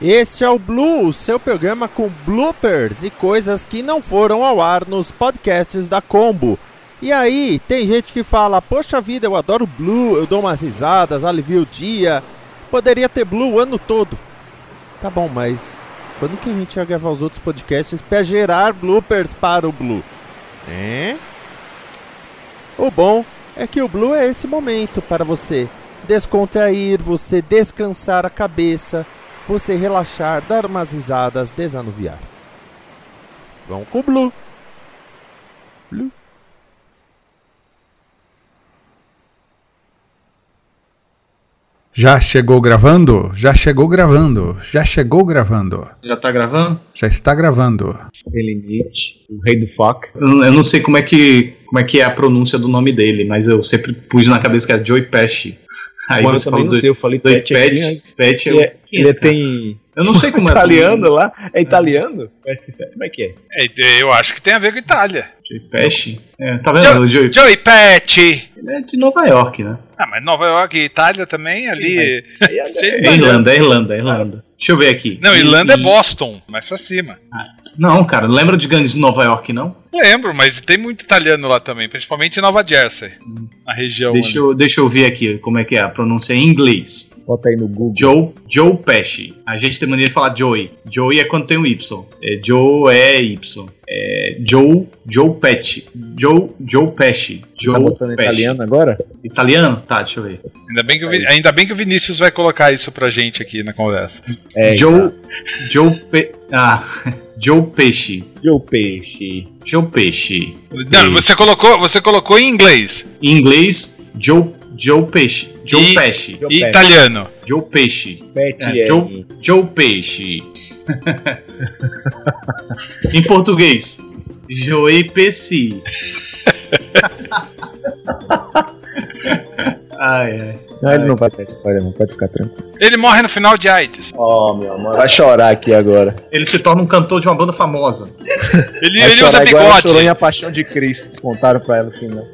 Este é o Blue, seu programa com bloopers e coisas que não foram ao ar nos podcasts da Combo. E aí, tem gente que fala: Poxa vida, eu adoro Blue, eu dou umas risadas, alivio o dia. Poderia ter Blue o ano todo. Tá bom, mas quando que a gente vai gravar os outros podcasts para gerar bloopers para o Blue? É? O bom é que o Blue é esse momento para você descontrair, você descansar a cabeça você relaxar, dar umas risadas, desanuviar. Vamos com o Blue. Blue. Já chegou gravando? Já chegou gravando. Já chegou gravando. Já tá gravando? Já está gravando. Elinite, o rei do fuck. Eu, eu não sei como é que como é que é a pronúncia do nome dele, mas eu sempre pus na cabeça que era Joey Pesci. Aí Mano, você eu também não sei, eu falei do Pet, Pet, Pet, Pet é, ele tem eu não sei como é. italiano lá? É italiano? Como é que é? é? Eu acho que tem a ver com Itália. Joey Pesci? É, tá vendo? Jo Joey, Joey Pesci! Ele é de Nova York, né? Ah, mas Nova York e Itália também, Sim, ali. É, é Irlanda, é Irlanda, é Irlanda. Deixa eu ver aqui. Não, Irlanda e... é Boston, mais pra cima. Ah, não, cara, lembra de gangues de Nova York, não? Lembro, mas tem muito italiano lá também, principalmente em Nova Jersey, na região. Deixa eu, deixa eu ver aqui como é que é a pronúncia em inglês. Bota aí no Google. Joe, Joe Pesci. A gente tem maneira de falar Joey. Joey é quando tem um Y. É, Joe é Y. É, Joe, Joe Pesci. Joe, Joe Pesci. Joe tá botando Pesci. italiano agora? Italiano? Tá, deixa eu ver. Ainda bem, que o, ainda bem que o Vinícius vai colocar isso pra gente aqui na conversa. É, Joe, Joe Pe... Ah, Joe Peixe. Joe Peixe. Joe Peixe. Não, você colocou, você colocou em inglês. Em inglês, Joe, Joe Peixe. Joe e, Peixe. E italiano. Joe Peixe. É, Joe, Joe Peixe. em português, Joe Peixe. ai, ai. Não, ele não vai ter spoiler, não, pode ficar tranquilo. Ele morre no final de AIDS. Oh, meu amor, vai chorar aqui agora. Ele se torna um cantor de uma banda famosa. ele ele usa bigode. chorou em A Paixão de Cristo. Contaram pra ela no final.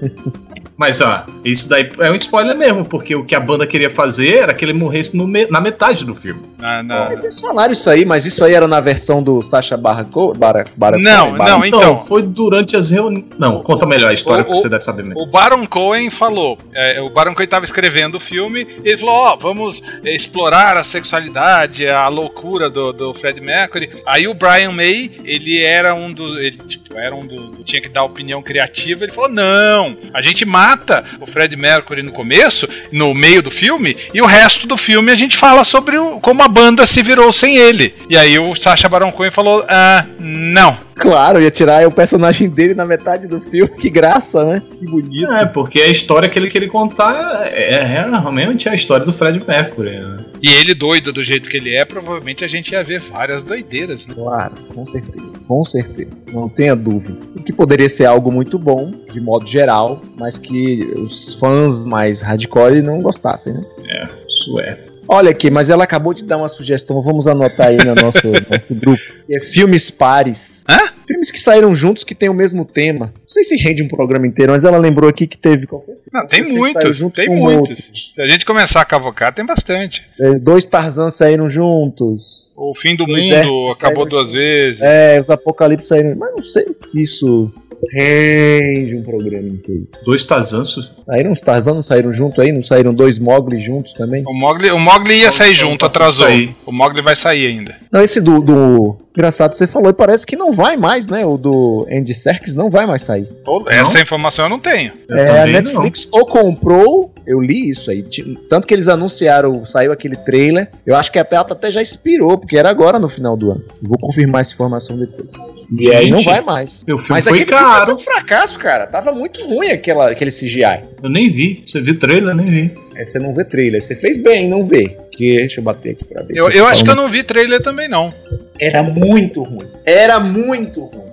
Mas, ó, isso daí é um spoiler mesmo, porque o que a banda queria fazer era que ele morresse me na metade do filme. Ah, não. Mas eles falaram isso aí, mas isso aí era na versão do Sacha Barco, Bar Bar Não, Bar não, então, então. Foi durante as reuniões. Não, conta melhor a história, o, porque você deve saber melhor. O Baron Cohen falou. É, o Baron Cohen estava escrevendo o filme, ele falou: Ó, oh, vamos explorar a sexualidade, a loucura do, do Fred Mercury. Aí o Brian May, ele era um dos. Ele, tipo, era um do. Tinha que dar opinião criativa. Ele falou: não, a gente mata mata o Fred Mercury no começo, no meio do filme, e o resto do filme a gente fala sobre o, como a banda se virou sem ele. E aí o Sacha Baron Cohen falou: ah, não. Claro, ia tirar o personagem dele na metade do filme, que graça, né? Que bonito. É, porque a história que ele queria contar é, é realmente a história do Fred Mercury. Né? E ele doido do jeito que ele é, provavelmente a gente ia ver várias doideiras, né? Claro, com certeza. Com certeza. Não tenha dúvida. O que poderia ser algo muito bom, de modo geral, mas que os fãs mais hardcore não gostassem, né? É, isso é. Olha aqui, mas ela acabou de dar uma sugestão, vamos anotar aí no nosso, nosso grupo. É filmes pares. Hã? Filmes que saíram juntos que tem o mesmo tema. Não sei se rende um programa inteiro, mas ela lembrou aqui que teve. Não, tem muitos, tem muitos. Se a gente começar a cavocar, tem bastante. É, dois Tarzan saíram juntos. O fim do mundo acabou duas vezes. É, os Apocalipse saíram. Mas não sei se isso rende um programa inteiro. Dois Tarzanços? Saíram os Tarzan, não saíram junto aí? Não saíram dois Mogli juntos também? O Mogli, o Mogli ia sair junto, atrasou. O Mogli vai sair ainda. Não, esse do, do. Engraçado, você falou e parece que não vai mais, né? O do Andy Serkis não vai mais sair. Essa não? informação eu não tenho. Eu é, a Netflix não. ou comprou Eu li isso aí. Tanto que eles anunciaram, saiu aquele trailer. Eu acho que a Pelta até já expirou, porque era agora no final do ano. Vou confirmar essa informação depois. E aí, não gente, vai mais. O filme Mas foi aquele filme vai ser um fracasso, cara. Tava muito ruim aquela, aquele CGI. Eu nem vi. Você viu trailer? Nem vi. Aí você não vê trailer. Você fez bem em não ver. Que, deixa eu bater aqui pra ver. Eu, eu acho que eu não vi trailer também, não. Era muito ruim. Era muito ruim.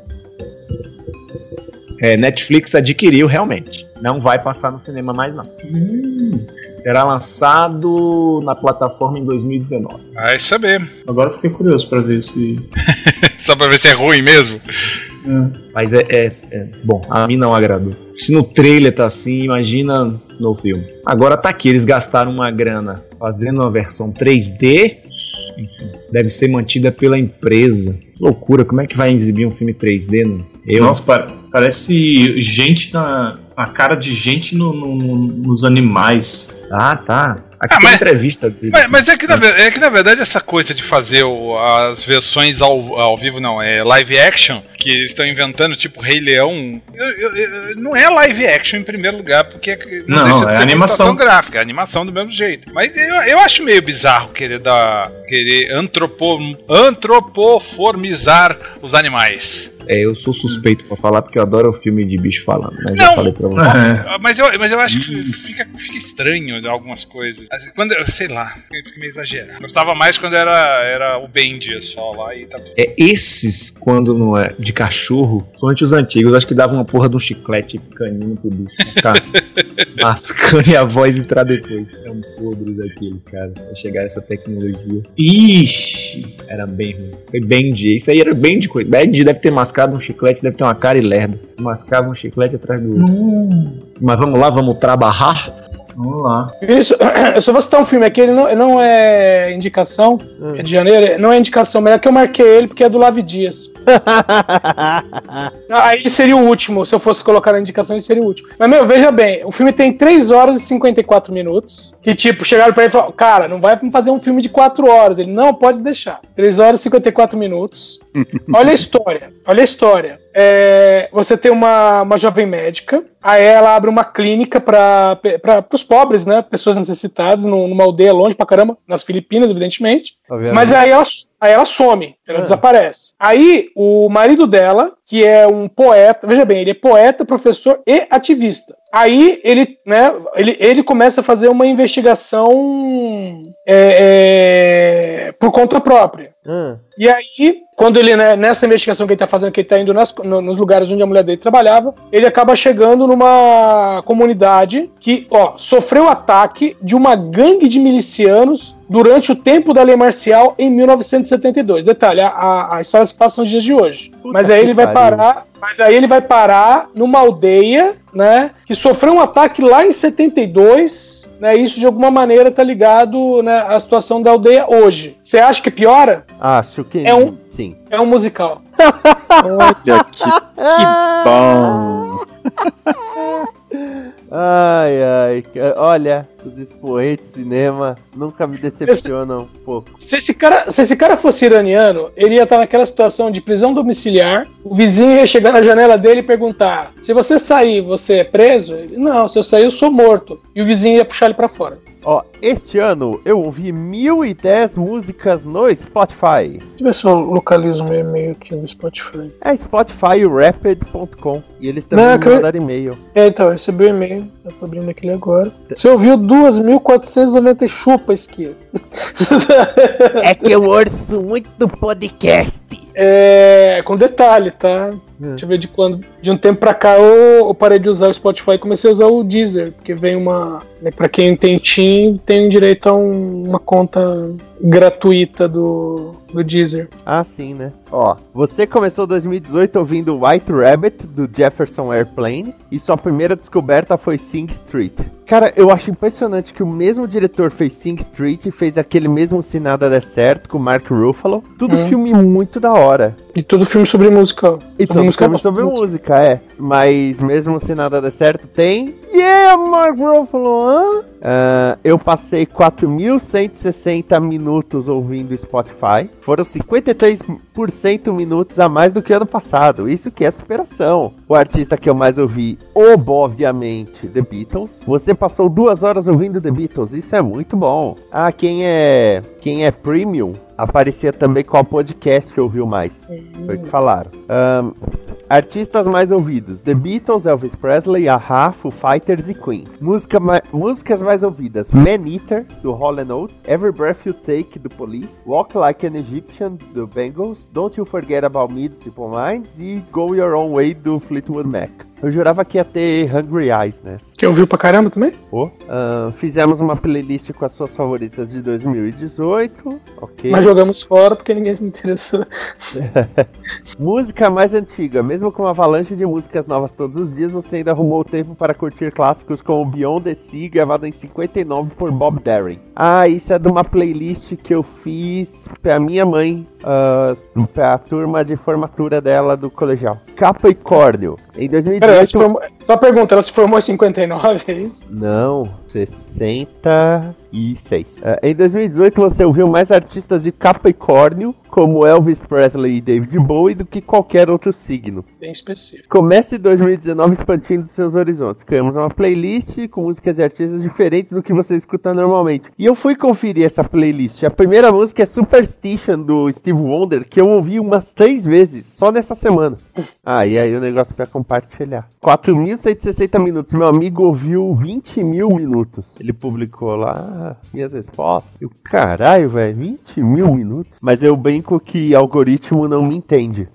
É, Netflix adquiriu realmente. Não vai passar no cinema mais não. Será lançado na plataforma em 2019. Vai saber. Agora eu fiquei curioso pra ver se. Só pra ver se é ruim mesmo. Mas é, é- é- Bom, a mim não agradou. Se no trailer tá assim, imagina no filme. Agora tá aqui, eles gastaram uma grana fazendo uma versão 3D. Enfim, deve ser mantida pela empresa. Loucura, como é que vai exibir um filme 3D? Não? Eu Nossa, pa- parece gente na. A cara de gente no- no- no- nos animais. Ah, tá. Aqui Ah, tem mas- entrevista dele. Mas, mas é, que, na, ver- é que na verdade essa coisa de fazer o- as versões ao, ao vivo, não, é live action, que eles estão inventando, tipo Rei Leão, eu- eu- eu- não é live action em primeiro lugar, porque é Não, deixa de é ser animação. gráfica, é animação do mesmo jeito. Mas eu, eu acho meio bizarro querer dar. querer antropo, antropoformizar os animais. É, eu sou suspeito pra falar porque eu adoro o filme de bicho falando, né? Não. Já falei pra você. É. Ah, Mas eu, mas eu acho que fica, fica estranho algumas coisas. Quando, eu- sei lá, fica meio exagerado. Gostava mais quando era, era o Bendy só lá e tá tudo. É, esses, quando não é de cachorro, somente os antigos, acho que dava uma porra de um chiclete caninho pro bicho. Tá mascando e a voz entrar depois. É um podre daquele, cara. Pra chegar essa tecnologia. Ixi. Era bem ruim. Foi Bendy. Isso aí era bem de coisa. Bendy deve ter mascado um chiclete, deve ter uma cara e lerda. Mascava um chiclete atrás do outro. Hum, Mas vamos lá, vamos trabalhar. Vamos lá. Isso, eu só vou citar um filme aqui, ele não, não é indicação, é de janeiro, não é indicação, mas é que eu marquei ele porque é do Lave Dias. Aí seria o último, se eu fosse colocar na indicação, ele seria o último. Mas, meu, veja bem, o filme tem 3 horas e 54 minutos. Que, tipo, chegaram pra ele e falaram: Cara, não vai fazer um filme de 4 horas. Ele, não, pode deixar. 3 horas e 54 minutos. Olha a história, olha a história. É, você tem uma, uma jovem médica, aí ela abre uma clínica para os pobres, né? Pessoas necessitadas, num- numa aldeia longe pra caramba, nas Filipinas, evidentemente. Mas aí ela, aí ela some, ela desaparece. Aí o marido dela, que é um poeta, veja bem, ele é poeta, professor e ativista. Aí ele, né, ele, ele começa a fazer uma investigação é, é, por conta própria. E aí, quando ele, né, nessa investigação que ele tá fazendo, que ele tá indo nas- no- nos lugares onde a mulher dele trabalhava, ele acaba chegando numa comunidade que, ó, sofreu ataque de uma gangue de milicianos durante o tempo da lei marcial em 1972. Detalhe, a- a, a história se passa nos dias de hoje. mas aí ele vai pariu. parar, mas aí ele vai parar numa aldeia, né, que sofreu um ataque lá em 72, né, isso de alguma maneira tá ligado, né, à situação da aldeia hoje. Você acha que piora? Acho que É um- sim. É um musical. Olha que, que bom. Ai, ai. Olha, os expoentes de cinema nunca me decepcionam um pouco. Se esse, cara, se esse cara fosse iraniano, ele ia estar naquela situação de prisão domiciliar. O vizinho ia chegar na janela dele e perguntar: se você sair, você é preso? Ele, não, se eu sair, eu sou morto. E o vizinho ia puxar ele pra fora. Ó, este ano eu ouvi 1010 músicas no Spotify. Deixa eu ver se eu localizo meu e-mail aqui no Spotify. É spotifyrapid.com. E eles também Não, me eu- mandaram e-mail. É, então, eu recebi o e-mail. Eu tô abrindo aquele agora. Você ouviu 2.490 chupa esquias. É que eu ouço muito podcast. É, com detalhe, tá? Deixa eu ver de quando. De um tempo pra cá eu, eu parei de usar o Spotify e comecei a usar o Deezer, porque vem uma. Né, pra quem tem Team, tem direito a um- uma conta gratuita do, do Deezer. Ah, sim, né? Ó, você começou 2018 ouvindo White Rabbit do Jefferson Airplane e sua primeira descoberta foi Sing Street. Cara, eu acho impressionante que o mesmo diretor fez Sing Street e fez aquele mesmo Se Nada Der Certo com Mark Ruffalo. Tudo Hum. filme muito da hora. E todo filme sobre música. E filme não, sobre música. música, é. Mas mesmo se nada der certo, tem. Yeah, Mark Ruffalo, hã? Ah, eu passei 4.160 minutos ouvindo Spotify. Foram 53% minutos a mais do que ano passado. Isso que é superação. O artista que eu mais ouvi, obviamente, The Beatles. Você passou duas horas ouvindo The Beatles. Isso é muito bom. Ah, quem é quem é premium aparecia também qual podcast ouviu mais. Foi o que falaram. Ahn, artistas mais ouvidos: The Beatles, Elvis Presley, Aha, Foo Fighters e Queen. Música ma- músicas mais ouvidas: Man Eater, do Hall Oates, Every Breath You Take, do Police, Walk Like an Egyptian, do Bengals, Don't You Forget About Me, do Simple Minds e Go Your Own Way, do Fleetwood Mac. Eu jurava que ia ter Hungry Eyes nessa. Que ouviu pra caramba também? Oh. Ah, fizemos uma playlist com as suas favoritas de 2018. Ok. Mas jogamos fora porque ninguém se interessou. Música mais antiga, mesmo com uma avalanche de músicas novas todos os dias, você ainda arrumou tempo para curtir clássicos como Beyond the Sea, gravado em 59 por Bob Derry. Ah, isso é de uma playlist que eu fiz pra minha mãe, ah, pra turma de formatura dela do colegial. Capricórnio. Em Pera, ela 2018. se formou- Só pergunta, ela se formou em 59, é isso? Não, 66. Ah, em 2018 você ouviu mais artistas de Capricórnio, como Elvis Presley e David Bowie, do que qualquer outro signo. Bem específico. Comece 2019 expandindo seus horizontes. Criamos uma playlist com músicas e artistas diferentes do que você escuta normalmente. E eu fui conferir essa playlist. A primeira música é Superstition do Steve Wonder, que eu ouvi umas três vezes, só nessa semana. Ah, e aí o negócio pra compartilhar. 4.160 minutos. Meu amigo ouviu 20 mil minutos. Ele publicou lá minhas respostas. Eu, caralho, velho, 20 mil minutos. Mas eu brinco que algoritmo não me entende.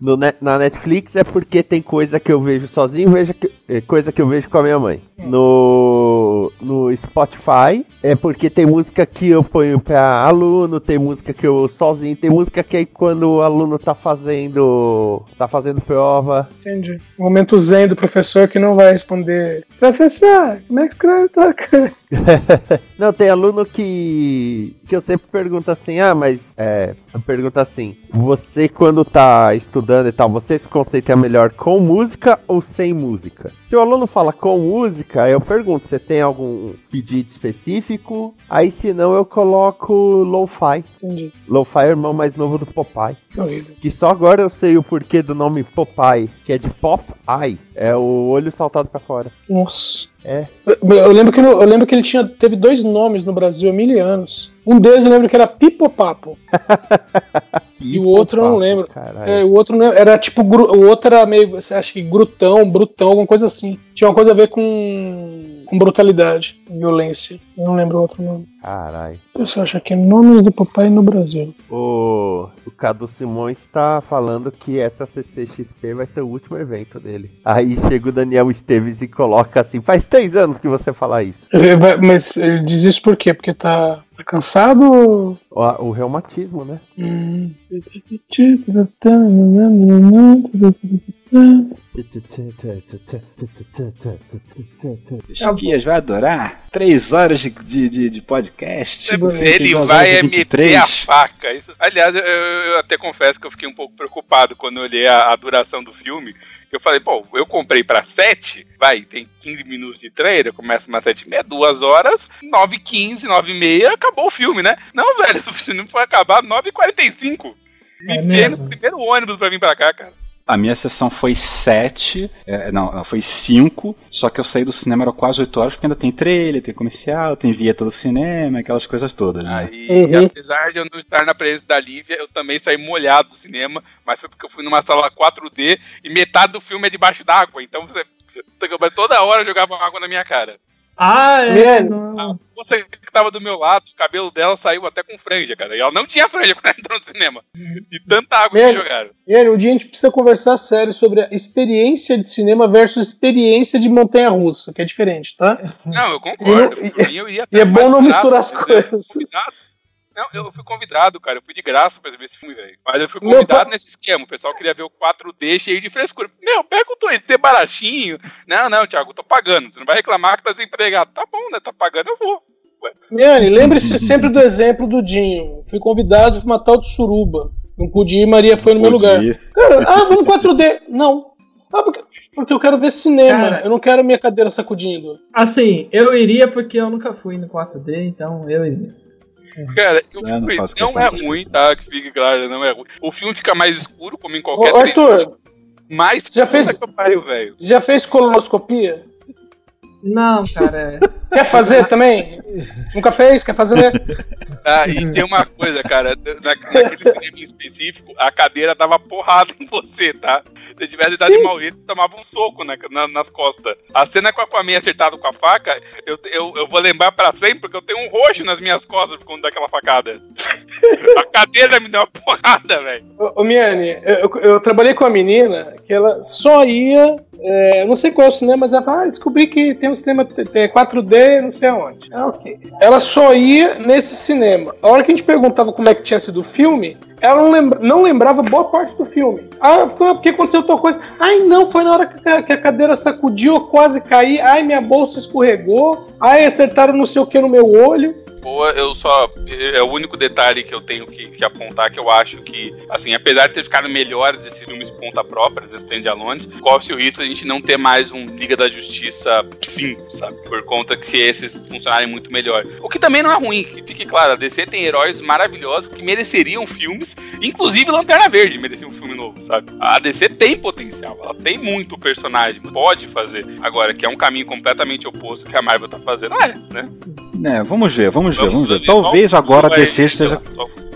No na Netflix é porque tem coisa que eu vejo sozinho, é, coisa que eu vejo com a minha mãe. No, no Spotify é porque tem música que eu ponho pra aluno, tem música que eu sozinho, tem música que é quando o aluno tá fazendo tá fazendo prova. Entendi. O momento zen do professor que não vai responder. Professor, como é que escreve tua? Não, tem aluno que que eu sempre pergunto assim: "Ah, mas é, eu pergunto assim: você quando tá estudando e tal, você se concentra melhor com música ou sem música?" Se o aluno fala com música, eu pergunto: "Você tem algum pedido específico?" Aí se não, eu coloco lo-fi. Entendi. Lo-fi é o irmão mais novo do Popeye. Que horrível. Que só agora eu sei o porquê do nome Popeye, que é de Pop Eye. É o olho saltado pra fora. Nossa. É. Eu, eu lembro que, no- eu lembro que ele tinha, teve dois nomes no Brasil há mil anos. Um deles eu lembro que era Pipopapo. E o outro eu não lembro. É, o outro não- era tipo. O outro era meio. acha que grutão, brutão, alguma coisa assim. Tinha uma coisa a ver com. com brutalidade, violência. Eu não lembro o outro nome. Caralho. Você acha que é nomes do papai no Brasil? O, o Cadu Simões tá falando que essa CCXP vai ser o último evento dele. Aí chega o Daniel Esteves e coloca assim: faz três anos que você fala isso. Mas ele diz isso por quê? Porque tá, tá cansado? O, o reumatismo, né? Chiquinhas vai adorar. Três horas de, de, de, de podcast. Ele vai meter 23. a faca. Isso- aliás, eu, eu até confesso que eu fiquei um pouco preocupado quando eu olhei a, a duração do filme. Eu falei, pô, eu comprei pra 7, vai, tem 15 minutos de trailer, começa umas 7 e meia, 2 horas, 9 15 9 e meia, acabou o filme, né? Não, velho, o filme foi acabar 9 e 45 Me É no primeiro ônibus pra vir pra cá, cara. A minha sessão foi sete, é, não, foi cinco, só que eu saí do cinema era quase oito horas, porque ainda tem trailer, tem comercial, tem vinheta do cinema, aquelas coisas todas, né? E Uhum. apesar de eu não estar na presença da Lívia, eu também saí molhado do cinema, mas foi porque eu fui numa sala 4D e metade do filme é debaixo d'água, então você toda hora jogava água na minha cara. Ah, é, A moça que tava do meu lado, o cabelo dela saiu até com franja, cara. E ela não tinha franja quando ela entrou no cinema. E tanta água que Velho. jogaram. E aí, um dia a gente precisa conversar sério sobre a experiência de cinema versus experiência de montanha-russa, que é diferente, tá? Não, eu concordo. E- mim, eu ia E é bom não misturar as coisas. convidado. Não, eu fui convidado, cara. Eu fui de graça pra ver esse filme, velho. Mas eu fui Meu convidado pa- nesse esquema. O pessoal queria ver o 4D cheio de frescura. Meu, pega o 2D baratinho. Não, não, Thiago, eu tô pagando. Você não vai reclamar que tá desempregado. Tá bom, né? Tá pagando, eu vou. Miane, lembre-se sempre do exemplo do Dinho. Fui convidado pra uma tal de suruba. Não podia ir, Maria foi no meu lugar. ir. Cara, ah, vamos 4D. Não. Ah, porque, porque eu quero ver cinema, Cara. eu não quero minha cadeira sacudindo. Assim, eu iria porque eu nunca fui no 4D, então eu iria. Cara, o É, não filme não, questão é ruim, tá? Que fique claro, não é ruim. O filme fica mais escuro, como em qualquer ô, 3D, Arthur, Mas já fez- que pariu, velho. você já fez colonoscopia? Não, cara. Quer fazer também? Nunca fez? Quer fazer? Ah, e tem uma coisa, cara, na, naquele cinema em específico, a cadeira dava porrada em você, tá? Se tivesse dado de mau jeito, tomava um soco na- na- nas costas. A cena com a Aquaman acertado com a faca, eu, eu, eu vou lembrar pra sempre, porque eu tenho um roxo nas minhas costas por conta daquela facada. a cadeira me deu uma porrada, velho. Ô, ô Miane, eu, eu- trabalhei com uma menina que ela só ia. é, não sei qual é o cinema, mas ela fala, ah, descobri que tem um cinema t- t- 4D, não sei aonde. Ah, ok. Ela só ia nesse cinema. A hora que a gente perguntava como é que tinha sido o filme, ela não, lembra- não lembrava boa parte do filme. Ah, por porque aconteceu tal coisa? Ai, não, foi na hora que a, que a cadeira sacudiu, eu quase caí. Ai, minha bolsa escorregou. Ai, acertaram não sei o que no meu olho. Boa, eu só. É o único detalhe que eu tenho que, que apontar que eu acho que, assim, apesar de ter ficado melhor desses filmes de ponta própria, desses stand-alones, corre-se o risco de a gente não ter mais um Liga da Justiça 5, sabe? Por conta que se esses funcionarem muito melhor. O que também não é ruim, que fique claro, a DC tem heróis maravilhosos que mereceriam filmes, inclusive Lanterna Verde merecia um filme novo, sabe? A DC tem potencial, ela tem muito personagem, pode fazer. Agora, que é um caminho completamente oposto que a Marvel tá fazendo, é, né? Né, vamos ver, vamos ver, vamos ver. Talvez agora a só DC esteja.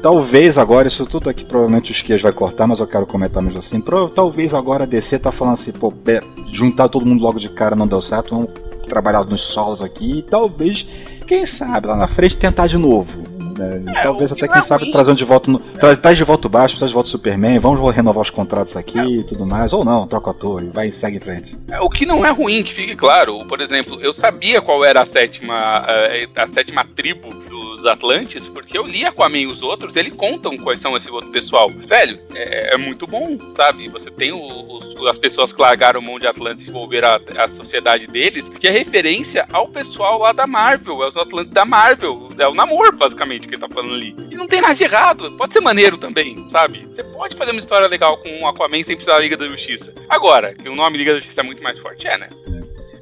Talvez agora, isso tudo aqui provavelmente o Esquias vai cortar, mas eu quero comentar mesmo assim. Talvez agora a DC tá falando assim, pô, juntar todo mundo logo de cara não deu certo, vamos trabalhar nos solos aqui e talvez, quem sabe, lá na frente tentar de novo. Né? E talvez até, não é quem sabe, trazendo de volta. No, traz, traz de volta o baixo, traz de volta o Superman, vamos renovar os contratos aqui e tudo mais. Ou não, troca o ator e vai e segue em frente. É, O que não é ruim, que fique claro. Por exemplo, eu sabia qual era a sétima, eh, a sétima tribo dos Atlantes, porque eu li Aquaman e os outros, eles contam quais são esse outro pessoal. Velho, é, é muito bom, sabe? Você tem os- as pessoas que largaram o mão de Atlantis e desenvolveram a, a sociedade deles, que é referência ao pessoal lá da Marvel, é os Atlantes da Marvel. É o namoro, basicamente, que ele tá falando ali. E não tem nada de errado, pode ser maneiro também, sabe? Você pode fazer uma história legal com o Aquaman sem precisar da Liga da Justiça. Agora, que o nome Liga da Justiça é muito mais forte, é, né?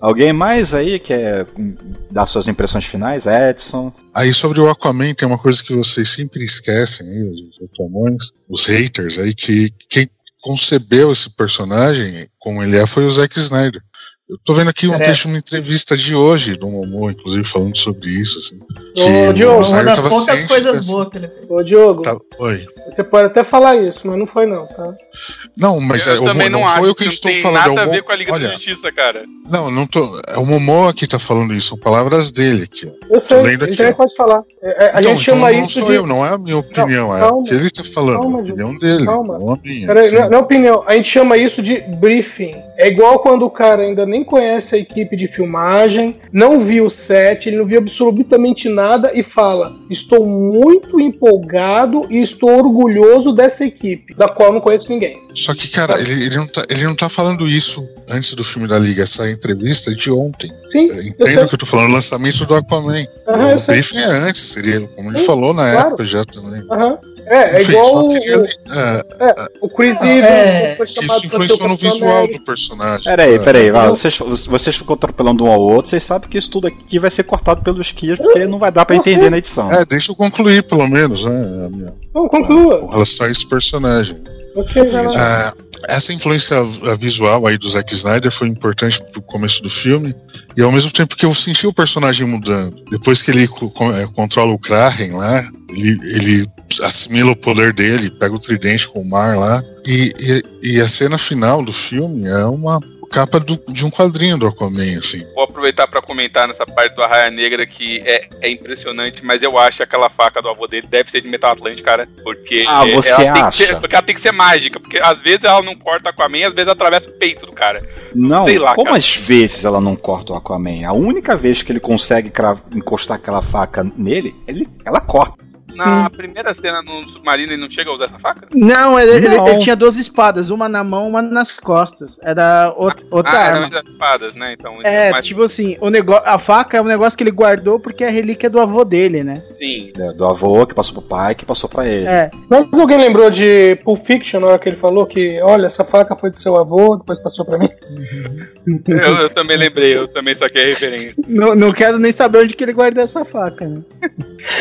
Alguém mais aí quer hum, dar suas impressões finais? Edson? Aí sobre o Aquaman tem uma coisa que vocês sempre esquecem aí, os, os os haters aí, que quem concebeu esse personagem como ele é foi o Zack Snyder. Eu tô vendo aqui um É. trecho de uma entrevista de hoje, do Momo, inclusive, falando sobre isso, assim. Ô, o Diogo, Uma das tava poucas coisas dessa- boas que ele fez. Ô, Diogo, tá- Oi. você pode até falar isso, mas não foi não, tá? Não, mas eu é, o também Mo- não, não acho foi eu que não estou tem falando. nada é o a ver com a Liga Olha, da Justiça, cara. não, não tô. É o Momoa que tá falando isso, são palavras dele aqui, ó. Eu sei, lendo ele aqui, também ó. pode falar. É, é, a então, gente chama então não isso sou de. eu, não é a minha opinião, é calma. o que ele tá falando, Calma, a opinião dele, calma. não a minha. Peraí, opinião, a gente chama isso de briefing. É igual quando o cara ainda nem conhece a equipe de filmagem, não viu o set, ele não viu absolutamente nada e fala: Estou muito empolgado e estou orgulhoso dessa equipe, da qual não conheço ninguém. Só que, cara, ele, ele, não tá, ele não tá falando isso antes do filme da Liga. Essa entrevista é de ontem. Sim, É, sei. o que eu tô falando, lançamento do Aquaman. Aham, eu o briefing é antes, seria, como ele Sim, falou na claro. época já também. Aham. É, é Enfim, igual o, queria li- é, é, o Chris Ah, Evans é, foi que chamado isso o influenciou no visual do personagem. Peraí, É. peraí, vocês, vocês ficam atropelando um ao outro, vocês sabem que isso tudo aqui vai ser cortado pelos Esquias, porque não vai dar pra entender na edição. É, deixa eu concluir, pelo menos, né, a minha, Não, conclua. com relação a esse personagem. Ok, vai lá. Ah, essa influência visual aí do Zack Snyder foi importante pro começo do filme e ao mesmo tempo que eu senti o personagem mudando. Depois que ele eh, controla o Kraken lá, ele, ele assimila o poder dele, pega o tridente com o mar lá e, e, e a cena final do filme é uma capa do- de um quadrinho do Aquaman, assim. Vou aproveitar pra comentar nessa parte do Arraia Negra que é, é impressionante, mas eu acho que aquela faca do avô dele deve ser de metal atlântico, cara. Porque Ah, você ela tem que acha? ser, porque ela tem que ser mágica, porque às vezes ela não corta com a minha, às vezes atravessa o peito do cara. Não, sei lá, como cara. às vezes ela não corta o Aquaman? A única vez que ele consegue encostar aquela faca nele, ele, ela corta. Na primeira cena no submarino ele não chega a usar essa faca? Não, ele, ele- Não. ele tinha duas espadas, uma na mão, uma nas costas. Era outra, outra ah, arma. eram espadas, né? Então, É, mas- tipo assim, o negócio, a faca é um negócio que ele guardou porque é a relíquia do avô dele, né? Sim. É, do avô que passou pro pai, que passou pra ele. É. Mas alguém lembrou de Pulp Fiction na hora que ele falou que, olha, essa faca foi do seu avô, depois passou pra mim? Eu, eu também lembrei, eu também saquei a referência. Não, não quero nem saber onde que ele guardou essa faca, né?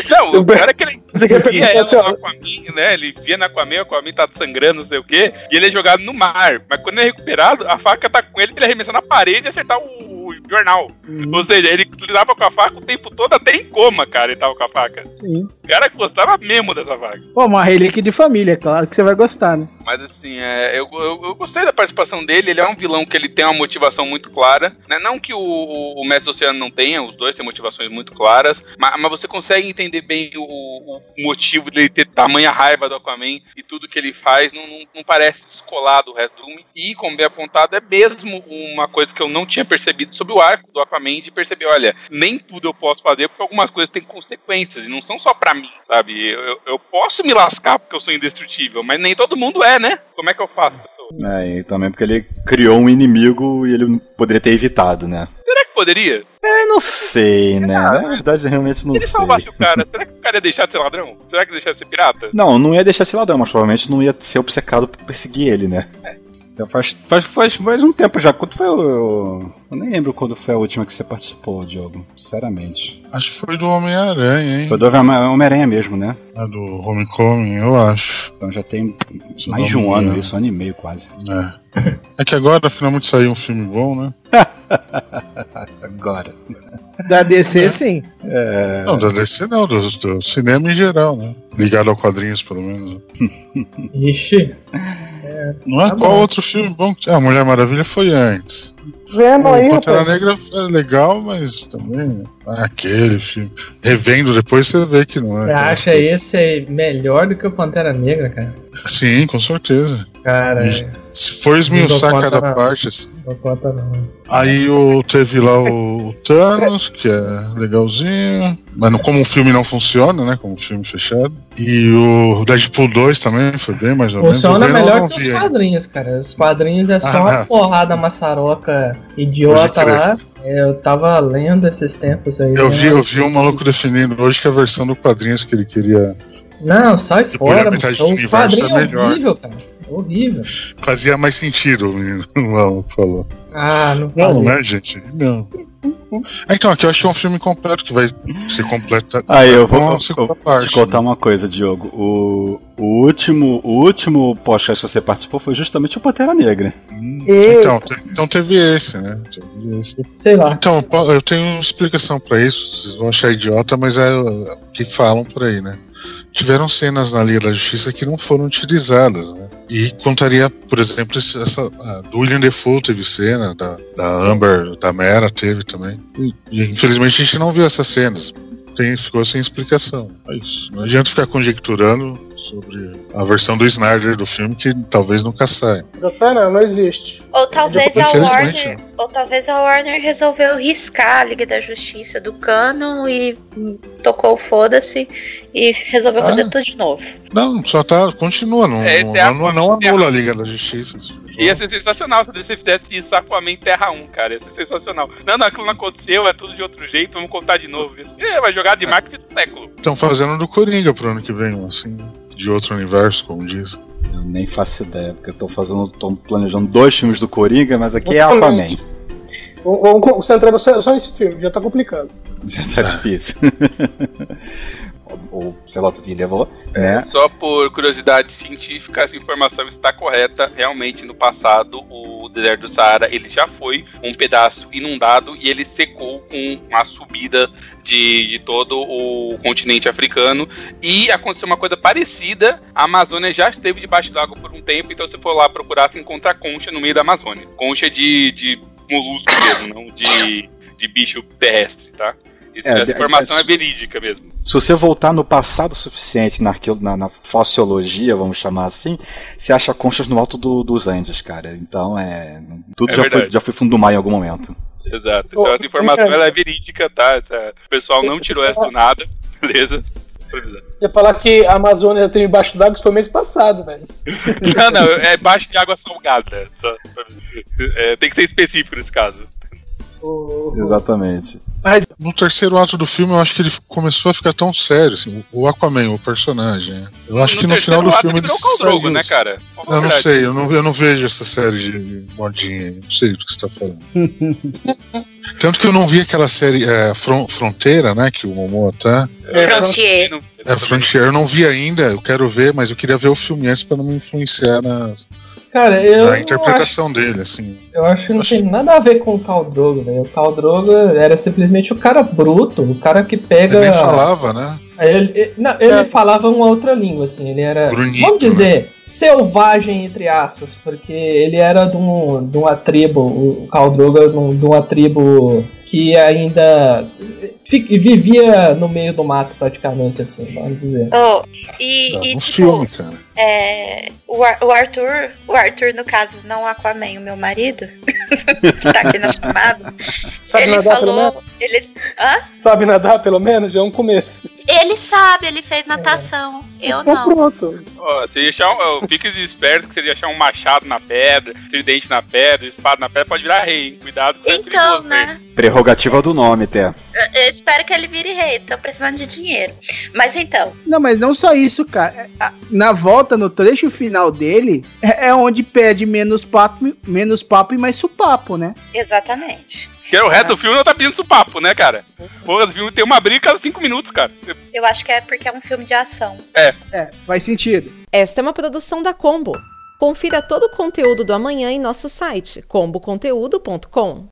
Não, o pior é que ele Você quer perguntar ela assim, ó, Aquaman, né? Ele via na Aquaman, o Aquaman tá sangrando, não sei o quê, e ele é jogado no mar. Mas quando ele é recuperado, a faca tá com ele pra ele arremessar na parede e acertar o, jornal. Ou seja, ele lidava com a faca o tempo todo, até em coma, cara, ele tava com a faca. Sim. O cara gostava mesmo dessa faca. Pô, uma relíquia de família, claro que você vai gostar, né? Mas assim, é, eu, eu, eu gostei da participação dele. Ele é um vilão que ele tem uma motivação muito clara. Né? Não que o, o, o Mestre Oceano não tenha, os dois têm motivações muito claras. Mas, mas você consegue entender bem o, o motivo dele ter tamanha raiva do Aquaman e tudo que ele faz. Não, não, não parece descolar do resto do filme. E, como bem apontado, é mesmo uma coisa que eu não tinha percebido sobre o arco do Aquaman de perceber: olha, nem tudo eu posso fazer porque algumas coisas têm consequências e não são só pra mim, sabe? Eu- eu posso me lascar porque eu sou indestrutível, mas nem todo mundo é, né? Como é que eu faço, pessoal? É, e também porque ele criou um inimigo e ele poderia ter evitado, né? Será que poderia? Eu não sei, né? Na verdade, realmente não Se ele sei. salvasse o cara, será que o cara ia deixar de ser ladrão? Será que ia deixar de ser pirata? Não, não ia deixar esse ladrão, mas provavelmente não ia ser obcecado por perseguir ele, né? Então faz, faz, faz, faz um tempo já. Quando foi o. Eu nem lembro quando foi a última que você participou, Diogo. Sinceramente. Acho que foi do Homem-Aranha, hein? Foi do Homem- Homem-Aranha mesmo, né? É do Homecoming, eu acho. Então já tem Se mais de um ano isso, um ano e meio quase. É. É que agora finalmente saiu um filme bom, né? Agora. Da DC, sim. É. Não, da DC não, do, do cinema em geral, né? Ligado a quadrinhos, pelo menos. Ixi. Não é? Tá Qual bom. outro filme bom? que- Ah, Mulher Maravilha foi antes. Vendo aí, o Pantera rapaz. Negra é legal, mas também aquele filme. Revendo depois você vê que não é. Você acha esse melhor do que o Pantera Negra, cara? Sim, com certeza. Cara, é, Se for esmiuçar cada não. parte, assim. não conta não. Aí o, teve lá o, o Thanos, que é legalzinho. Mas não- como o filme não funciona, né? Como um filme fechado. E o Deadpool 2 também foi bem mais ou menos. Funciona Venom eu melhor que os quadrinhos, cara. Os quadrinhos é só Ah, uma porrada maçaroca idiota lá. É, Eu tava lendo esses tempos aí. Eu né? vi, eu vi um maluco defendendo hoje que a versão do quadrinhos que ele queria Não, sai Depois fora, da mano. metade do O universo quadrinho é melhor. horrível, cara. Horrível. fazia mais sentido, o maluco falou. Ah, não Não, né, gente? Não. É, Então, aqui eu acho que é um filme completo que vai ser completo. Aí eu com vou, a segunda eu, parte, te contar uma coisa, Diogo. O, o último, o último podcast que você participou foi justamente o Pantera Negra. Então, te- então teve esse, né? Teve esse. Sei lá. Então, eu tenho uma explicação pra isso. Vocês vão achar idiota, mas é o que falam por aí, né? Tiveram cenas na Liga da Justiça que não foram utilizadas, né? E contaria, por exemplo, essa, a do William Defoe teve cena, da, da Amber, da Mera teve também. E, infelizmente a gente não viu essas cenas. Tem, ficou sem explicação. É isso. Não adianta ficar conjecturando sobre a versão do Snyder do filme que talvez nunca saia. Da série não, não existe. Ou talvez a Warner, ou talvez a Warner resolveu riscar a Liga da Justiça do canon e tocou o foda-se e resolveu fazer Ah. tudo de novo. Não, só tá. Continua, não, É, não, é não, não anula a Liga da Justiça. Ia ser sensacional se você fizesse isso Aquaman Terra 1, cara. Ia ser sensacional. Não, não, aquilo não aconteceu, é tudo de outro jeito, vamos contar de novo. Isso é, vai jogar de marketing do século. Estão fazendo do Coringa pro ano que vem, assim, de outro universo, como diz. Eu nem faço ideia, porque eu tô fazendo. tô planejando dois filmes do Coringa, mas aqui é. Aquaman. Vamos vamos concentrar só só nesse filme, já tá complicado. Já tá difícil. Ou, sei lá o que levou, né? Só por curiosidade científica, essa informação está correta. Realmente, no passado, o deserto do Saara ele já foi um pedaço inundado e ele secou com a subida de, de todo o continente africano. E aconteceu uma coisa parecida: a Amazônia já esteve debaixo d'água por um tempo. Então, se for lá procurar, você encontra concha no meio da Amazônia. Concha de, de molusco mesmo, não de, de bicho terrestre, tá? Isso, É, essa informação é- é verídica mesmo. Se você voltar no passado suficiente na, na, na fossiologia, vamos chamar assim, você acha conchas no alto do- dos Andes, cara. Então é. Tudo É já, foi, já foi fundo do mar em algum momento. Exato. Então Ô, essa informação ela é verídica, tá? O pessoal não tirou essa do nada, beleza? Ia falar que a Amazônia tem embaixo d'água, isso foi mês passado, velho. Não, não, é baixo de água salgada. Só- é, tem que ser específico nesse caso. Exatamente. No terceiro ato do filme, eu acho que ele começou a ficar tão sério, assim, o Aquaman, o personagem. né? Eu acho que no final do filme ele saiu. né, cara? Eu não verdade. sei, eu não, eu não vejo essa série de modinha, não sei do que você tá falando. Tanto que eu não vi aquela série é, Fron- Fronteira, né, que o Momoa tá. Frontier. É, Frontier, eu não vi ainda, eu quero ver, mas eu queria ver o filme antes pra não me influenciar na, Cara, eu. na interpretação dele, assim. Eu acho que não tem nada a ver com o Khal Drogo, velho. O Khal Drogo era simplesmente o cara bruto, o cara que pega. Ele nem falava, né? Ele, ele- não, ele falava uma outra língua, assim. Ele era, Grunhito, vamos dizer, selvagem, entre aspas, porque ele era de, um, de uma tribo, o Khal Drogo era de um- de uma tribo que ainda vivia no meio do mato, praticamente, assim, vamos dizer. Oh, e, Tá e no tipo, filme, cara. é, o, Ar- o Arthur, o Arthur, no caso, não o Aquaman, o meu marido, que tá aqui na chamada, Sabe ele nadar pelo falou. menos? Ele, hã? Sabe nadar pelo menos? Já é um começo. Ele sabe, ele fez natação. Eu Então não. pronto. Ia achar um, fique esperto que você ia achar um machado na pedra, tridente na pedra, espada na pedra, pode virar rei, hein? Cuidado que é Então, perigoso, né? Prerrogativa do nome, até. Eu, eu espero que ele vire rei, tô precisando de dinheiro. Mas então, Não, mas não só isso, cara. É, Na volta, no trecho final dele, é é onde pede menos papo, menos papo e mais supapo, né? exatamente. Que é o resto do filme não tá pedindo isso papo, né, cara? Porra, o filme tem uma briga cada cinco minutos, cara. Eu acho que é porque é um filme de ação. É. É, faz sentido. Esta é uma produção da Combo. Confira todo o conteúdo do amanhã em nosso site comboconteúdo.com.